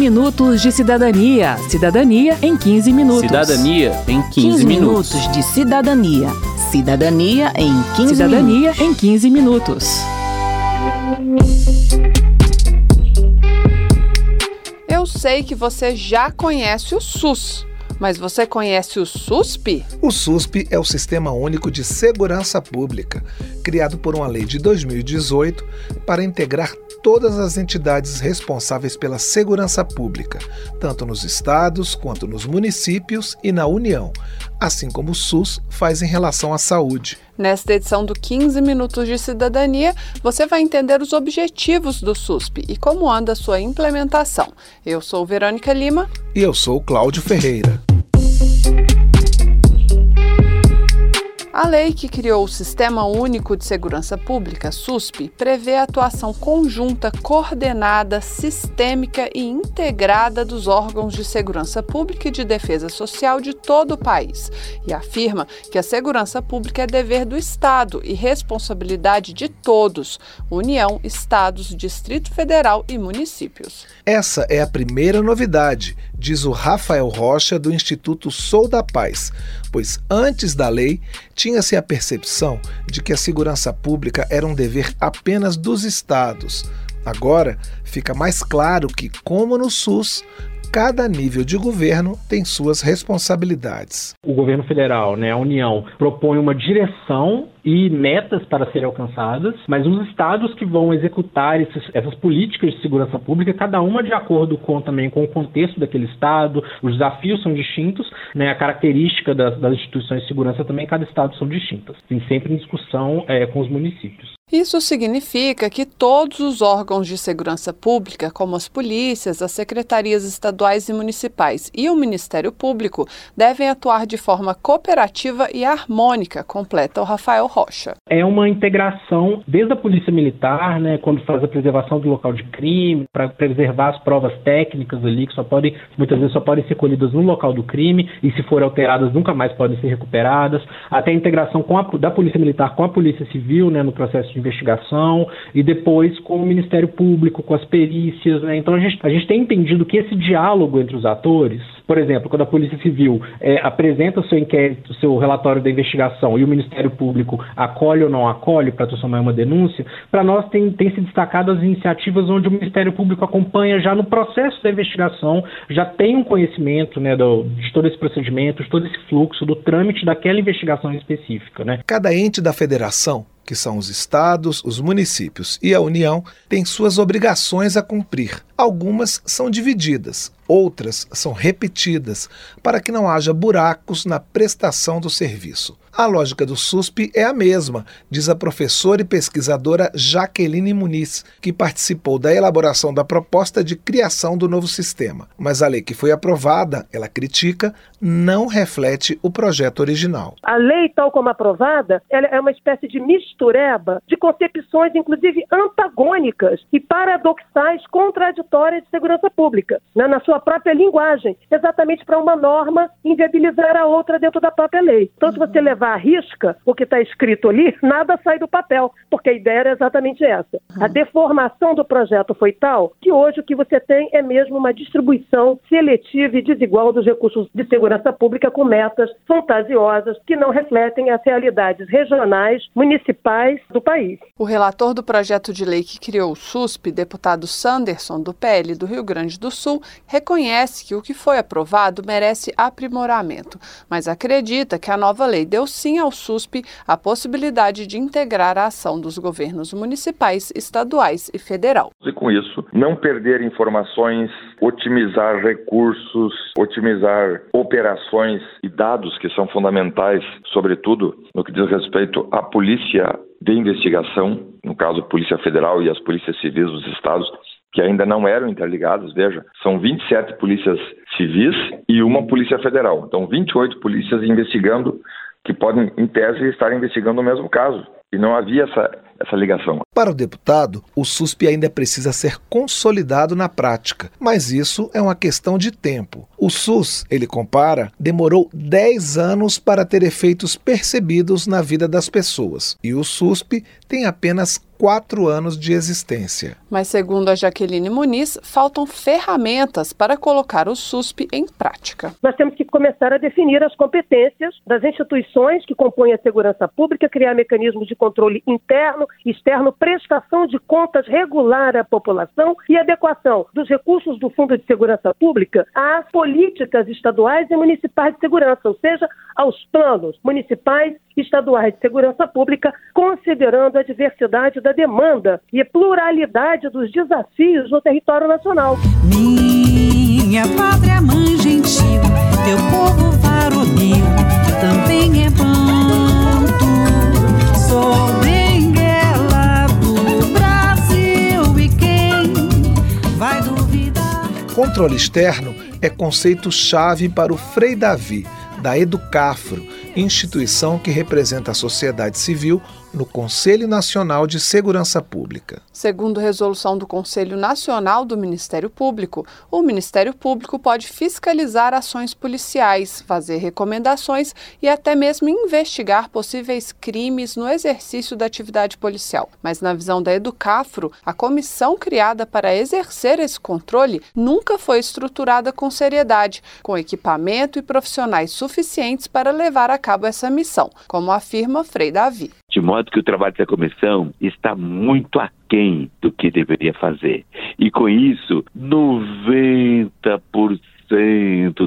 minutos de cidadania. Cidadania em 15 minutos. Cidadania em 15, 15 minutos. minutos de cidadania. Cidadania em 15 Cidadania minutos. em 15 minutos. Eu sei que você já conhece o SUS, mas você conhece o SUSP? O SUSP é o Sistema Único de Segurança Pública, criado por uma lei de 2018 para integrar todas as entidades responsáveis pela segurança pública, tanto nos estados quanto nos municípios e na União, assim como o SUS faz em relação à saúde. Nesta edição do 15 Minutos de Cidadania, você vai entender os objetivos do SUSP e como anda a sua implementação. Eu sou Verônica Lima. E eu sou Cláudio Ferreira. Thank A lei que criou o Sistema Único de Segurança Pública, SUSP, prevê a atuação conjunta, coordenada, sistêmica e integrada dos órgãos de segurança pública e de defesa social de todo o país e afirma que a segurança pública é dever do Estado e responsabilidade de todos: União, Estados, Distrito Federal e municípios. Essa é a primeira novidade, diz o Rafael Rocha do Instituto Sou da Paz, pois antes da lei tinha-se a percepção de que a segurança pública era um dever apenas dos estados. Agora fica mais claro que, como no SUS, cada nível de governo tem suas responsabilidades. O governo federal, né, a União, propõe uma direção e metas para serem alcançadas, mas os estados que vão executar esses, essas políticas de segurança pública, cada uma de acordo com também com o contexto daquele estado, os desafios são distintos, né, a característica das, das instituições de segurança também, cada estado são distintas. Tem sempre em discussão é, com os municípios. Isso significa que todos os órgãos de segurança pública, como as polícias, as secretarias estaduais e municipais e o Ministério Público, devem atuar de forma cooperativa e harmônica, completa o Rafael Rocha. É uma integração desde a Polícia Militar, né, quando faz a preservação do local de crime, para preservar as provas técnicas ali, que só podem, muitas vezes só podem ser colhidas no local do crime, e se forem alteradas nunca mais podem ser recuperadas, até a integração com a, da Polícia Militar com a Polícia Civil, né, no processo de investigação e depois com o Ministério Público, com as perícias. Né? Então a gente, a gente tem entendido que esse diálogo entre os atores, por exemplo, quando a Polícia Civil é, apresenta o seu inquérito, o seu relatório da investigação e o Ministério Público acolhe ou não acolhe para transformar em uma denúncia, para nós tem, tem se destacado as iniciativas onde o Ministério Público acompanha já no processo da investigação, já tem um conhecimento né, do, de todo esse procedimento, de todo esse fluxo, do trâmite daquela investigação específica. Né? Cada ente da federação que são os estados, os municípios e a União, têm suas obrigações a cumprir. Algumas são divididas, outras são repetidas, para que não haja buracos na prestação do serviço. A lógica do SUSP é a mesma, diz a professora e pesquisadora Jaqueline Muniz, que participou da elaboração da proposta de criação do novo sistema. Mas a lei que foi aprovada, ela critica, não reflete o projeto original. A lei, tal como aprovada, ela é uma espécie de mistureba de concepções, inclusive antagônicas e paradoxais, contraditórias de segurança pública, né, na sua própria linguagem, exatamente para uma norma inviabilizar a outra dentro da própria lei. Então, se você levar à risca o que está escrito ali, nada sai do papel, porque a ideia era exatamente essa. A deformação do projeto foi tal que hoje o que você tem é mesmo uma distribuição seletiva e desigual dos recursos de segurança pública com metas fantasiosas que não refletem as realidades regionais, municipais do país. O relator do projeto de lei que criou o SUSP, deputado Sanderson, do PL do Rio Grande do Sul, reconhece que o que foi aprovado merece aprimoramento, mas acredita que a nova lei deu sim ao SUSP a possibilidade de integrar a ação dos governos municipais, estaduais e federal. E com isso, não perder informações, otimizar recursos, otimizar operações e dados que são fundamentais, sobretudo no que diz respeito à polícia de investigação, no caso Polícia Federal e as polícias civis dos estados, que ainda não eram interligadas, veja, são 27 polícias civis e uma polícia federal. Então, 28 polícias investigando que podem, em tese, estar investigando o mesmo caso. E não havia essa, essa ligação. Para o deputado, o SUSP ainda precisa ser consolidado na prática, mas isso é uma questão de tempo. O SUS, ele compara, demorou 10 anos para ter efeitos percebidos na vida das pessoas, e o SUSP tem apenas quatro anos de existência. Mas, segundo a Jaqueline Muniz, faltam ferramentas para colocar o SUSP em prática. Nós temos que começar a definir as competências das instituições que compõem a segurança pública, criar mecanismos de controle interno e externo, prestação de contas regular à população e adequação dos recursos do Fundo de Segurança Pública às políticas estaduais e municipais de segurança, ou seja, aos planos municipais e estaduais de segurança pública, considerando a diversidade da da demanda e pluralidade dos desafios no território nacional. Minha pátria mãe gentil, teu povo varonil também é banto. Sou Brasil e quem vai duvidar? Controle externo é conceito-chave para o Frei Davi, da Educafro, instituição que representa a sociedade civil no Conselho Nacional de Segurança Pública. Segundo resolução do Conselho Nacional do Ministério Público, o Ministério Público pode fiscalizar ações policiais, fazer recomendações e até mesmo investigar possíveis crimes no exercício da atividade policial. Mas, na visão da Educafro, a comissão criada para exercer esse controle nunca foi estruturada com seriedade, com equipamento e profissionais suficientes para levar a cabo essa missão, como afirma Frei Davi de modo que o trabalho da comissão está muito aquém do que deveria fazer. E com isso, 90%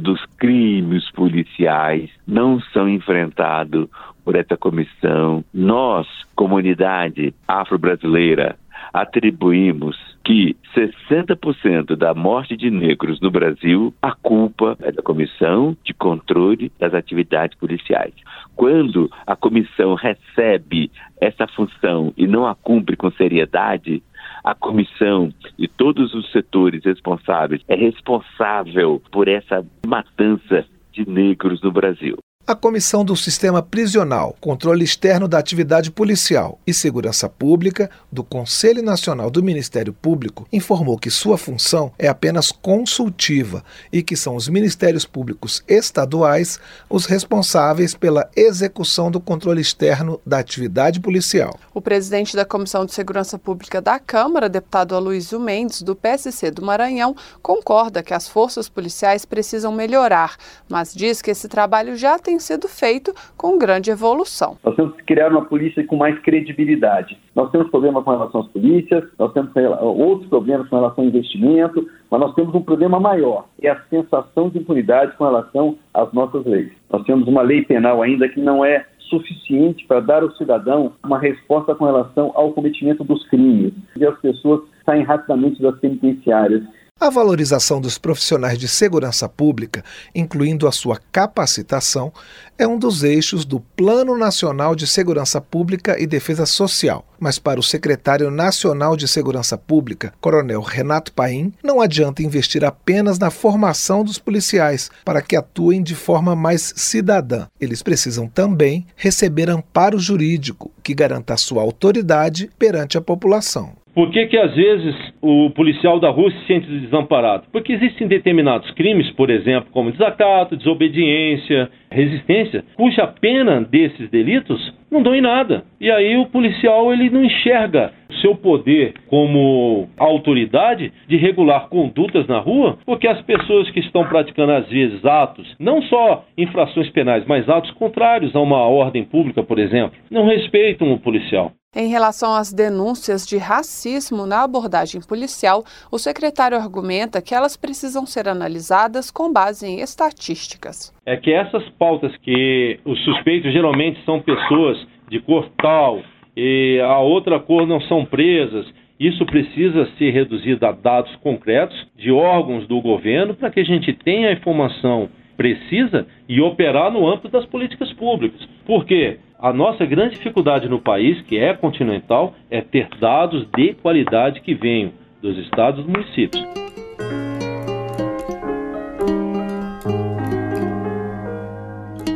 dos crimes policiais não são enfrentados por essa comissão. Nós, comunidade afro-brasileira, atribuímos que 60% da morte de negros no Brasil, a culpa é da Comissão de Controle das Atividades Policiais. Quando a comissão recebe essa função e não a cumpre com seriedade, a comissão e todos os setores responsáveis é responsável por essa matança de negros no Brasil. A Comissão do Sistema Prisional, Controle Externo da Atividade Policial e Segurança Pública do Conselho Nacional do Ministério Público informou que sua função é apenas consultiva e que são os ministérios públicos estaduais os responsáveis pela execução do controle externo da atividade policial. O presidente da Comissão de Segurança Pública da Câmara, deputado Aloysio Mendes, do PSC do Maranhão, concorda que as forças policiais precisam melhorar, mas diz que esse trabalho já tem tem sido feito com grande evolução. Nós temos que criar uma polícia com mais credibilidade. Nós temos problemas com relação às polícias, nós temos outros problemas com relação ao investimento, mas nós temos um problema maior, é a sensação de impunidade com relação às nossas leis. Nós temos uma lei penal ainda que não é suficiente para dar ao cidadão uma resposta com relação ao cometimento dos crimes. E as pessoas saem rapidamente das penitenciárias. A valorização dos profissionais de segurança pública, incluindo a sua capacitação, é um dos eixos do Plano Nacional de Segurança Pública e Defesa Social. Mas para o secretário nacional de Segurança Pública, Coronel Renato Paim, não adianta investir apenas na formação dos policiais para que atuem de forma mais cidadã. Eles precisam também receber amparo jurídico que garanta sua autoridade perante a população. Por que, que às vezes o policial da rua se sente desamparado? Porque existem determinados crimes, por exemplo, como desacato, desobediência, resistência, cuja pena desses delitos não dão em nada. E aí o policial ele não enxerga seu poder como autoridade de regular condutas na rua, porque as pessoas que estão praticando às vezes atos, não só infrações penais, mas atos contrários a uma ordem pública, por exemplo, não respeitam o policial. Em relação às denúncias de racismo na abordagem policial, o secretário argumenta que elas precisam ser analisadas com base em estatísticas. É que essas pautas que os suspeitos geralmente são pessoas de cor tal e a outra cor não são presas, isso precisa ser reduzido a dados concretos de órgãos do governo para que a gente tenha a informação precisa e operar no âmbito das políticas públicas. Por quê? A nossa grande dificuldade no país, que é continental, é ter dados de qualidade que venham dos estados e municípios.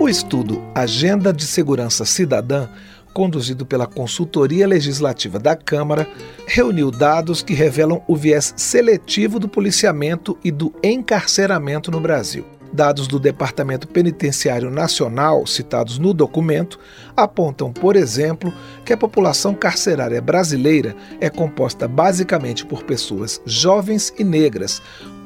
O estudo Agenda de Segurança Cidadã conduzido pela Consultoria Legislativa da Câmara, reuniu dados que revelam o viés seletivo do policiamento e do encarceramento no Brasil. Dados do Departamento Penitenciário Nacional, citados no documento, apontam, por exemplo, que a população carcerária brasileira é composta basicamente por pessoas jovens e negras,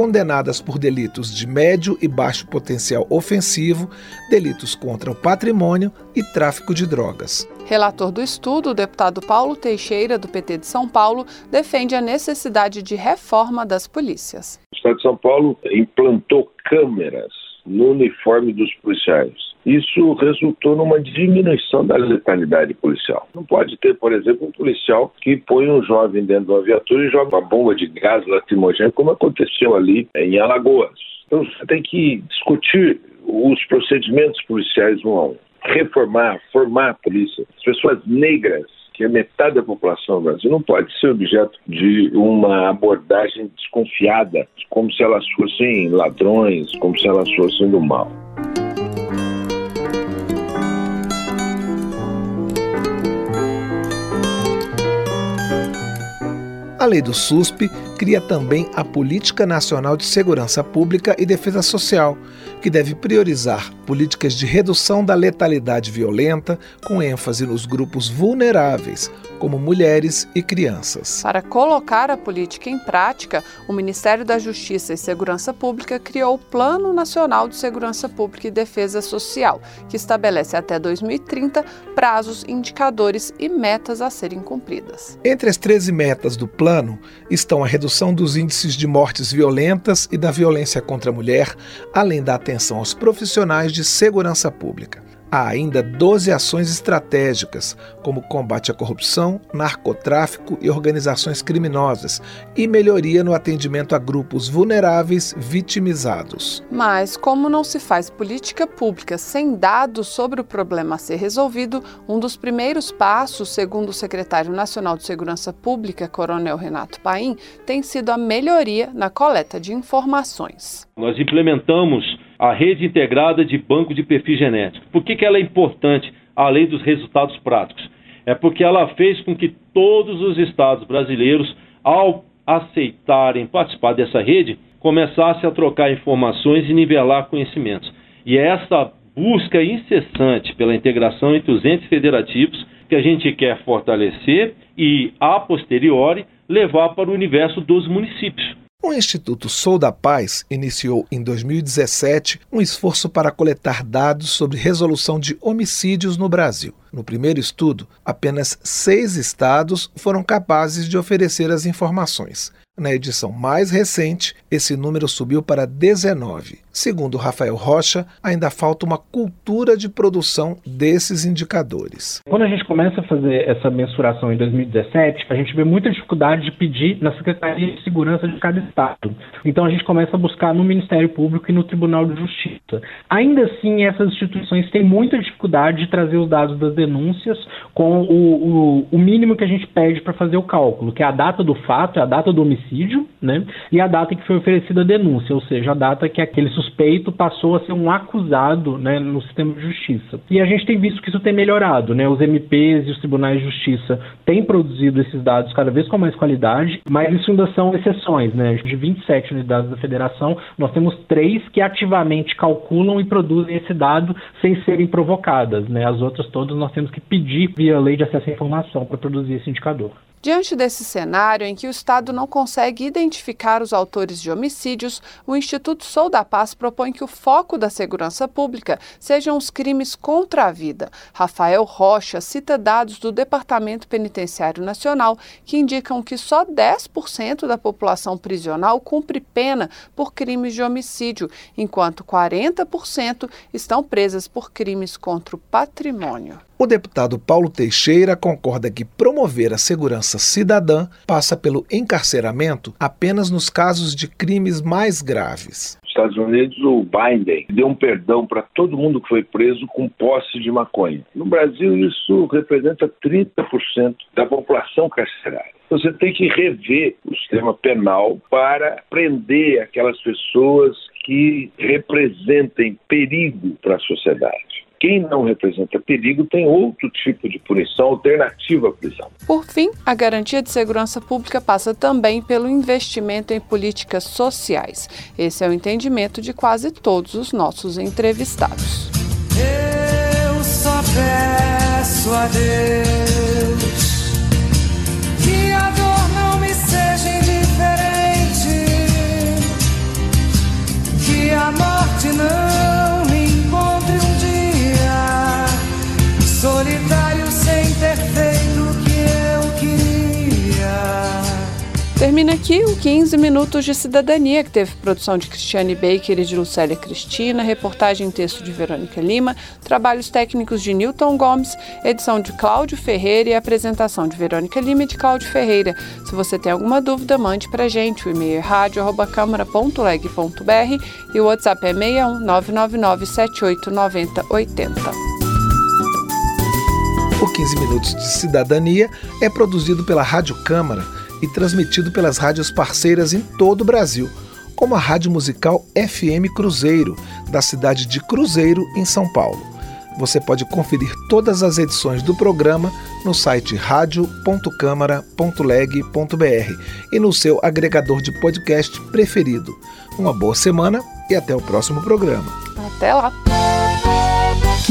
condenadas por delitos de médio e baixo potencial ofensivo, delitos contra o patrimônio e tráfico de drogas. Relator do estudo, o deputado Paulo Teixeira, do PT de São Paulo, defende a necessidade de reforma das polícias. O Estado de São Paulo implantou câmeras no uniforme dos policiais. Isso resultou numa diminuição da letalidade policial. Não pode ter, por exemplo, um policial que põe um jovem dentro de uma viatura e joga uma bomba de gás lacrimogêneo, como aconteceu ali em Alagoas. Então você tem que discutir os procedimentos policiais um a um reformar, formar a polícia. As pessoas negras, que é metade da população do Brasil, não pode ser objeto de uma abordagem desconfiada, como se elas fossem ladrões, como se elas fossem do mal. A lei do SUSP cria também a Política Nacional de Segurança Pública e Defesa Social, que deve priorizar políticas de redução da letalidade violenta, com ênfase nos grupos vulneráveis, como mulheres e crianças. Para colocar a política em prática, o Ministério da Justiça e Segurança Pública criou o Plano Nacional de Segurança Pública e Defesa Social, que estabelece até 2030 prazos, indicadores e metas a serem cumpridas. Entre as 13 metas do plano estão a redução dos índices de mortes violentas e da violência contra a mulher, além da atenção aos profissionais de segurança pública. Há ainda 12 ações estratégicas, como combate à corrupção, narcotráfico e organizações criminosas, e melhoria no atendimento a grupos vulneráveis vitimizados. Mas, como não se faz política pública sem dados sobre o problema a ser resolvido, um dos primeiros passos, segundo o secretário nacional de Segurança Pública, Coronel Renato Paim, tem sido a melhoria na coleta de informações. Nós implementamos a rede integrada de banco de perfil genético. Por que, que ela é importante, além dos resultados práticos? É porque ela fez com que todos os estados brasileiros, ao aceitarem participar dessa rede, começassem a trocar informações e nivelar conhecimentos. E é essa busca incessante pela integração entre os entes federativos que a gente quer fortalecer e, a posteriori, levar para o universo dos municípios. O Instituto Sou da Paz iniciou em 2017 um esforço para coletar dados sobre resolução de homicídios no Brasil. No primeiro estudo, apenas seis estados foram capazes de oferecer as informações. Na edição mais recente, esse número subiu para 19. Segundo Rafael Rocha, ainda falta uma cultura de produção desses indicadores. Quando a gente começa a fazer essa mensuração em 2017, a gente vê muita dificuldade de pedir na Secretaria de Segurança de cada estado. Então a gente começa a buscar no Ministério Público e no Tribunal de Justiça. Ainda assim, essas instituições têm muita dificuldade de trazer os dados das denúncias com o, o, o mínimo que a gente pede para fazer o cálculo, que é a data do fato, é a data do homicídio né? E a data que foi oferecida a denúncia, ou seja, a data que aquele suspeito passou a ser um acusado, né, no sistema de justiça. E a gente tem visto que isso tem melhorado, né? Os MPs e os tribunais de justiça têm produzido esses dados cada vez com mais qualidade, mas isso ainda são exceções, né? De 27 unidades da federação, nós temos três que ativamente calculam e produzem esse dado sem serem provocadas, né? As outras todas nós temos que pedir via lei de acesso à informação para produzir esse indicador. Diante desse cenário em que o Estado não consegue identificar os autores de homicídios, o Instituto Sou da Paz propõe que o foco da segurança pública sejam os crimes contra a vida. Rafael Rocha cita dados do Departamento Penitenciário Nacional que indicam que só 10% da população prisional cumpre pena por crimes de homicídio, enquanto 40% estão presas por crimes contra o patrimônio. O deputado Paulo Teixeira concorda que promover a segurança cidadã passa pelo encarceramento apenas nos casos de crimes mais graves. Nos Estados Unidos, o Biden deu um perdão para todo mundo que foi preso com posse de maconha. No Brasil, isso representa 30% da população carcerária. Você tem que rever o sistema penal para prender aquelas pessoas que representem perigo para a sociedade. Quem não representa perigo tem outro tipo de punição alternativa à prisão. Por fim, a garantia de segurança pública passa também pelo investimento em políticas sociais. Esse é o entendimento de quase todos os nossos entrevistados. Eu só peço a Deus Termina aqui o 15 Minutos de Cidadania, que teve produção de Cristiane Baker e de Lucélia Cristina, reportagem e texto de Verônica Lima, trabalhos técnicos de Newton Gomes, edição de Cláudio Ferreira e apresentação de Verônica Lima e de Cláudio Ferreira. Se você tem alguma dúvida, mande pra gente. O e-mail é rádio.câmara.leg.br e o WhatsApp é 61 999 78 90 80. O 15 Minutos de Cidadania é produzido pela Rádio Câmara e transmitido pelas rádios parceiras em todo o Brasil, como a Rádio Musical FM Cruzeiro, da cidade de Cruzeiro, em São Paulo. Você pode conferir todas as edições do programa no site radio.câmara.leg.br e no seu agregador de podcast preferido. Uma boa semana e até o próximo programa. Até lá!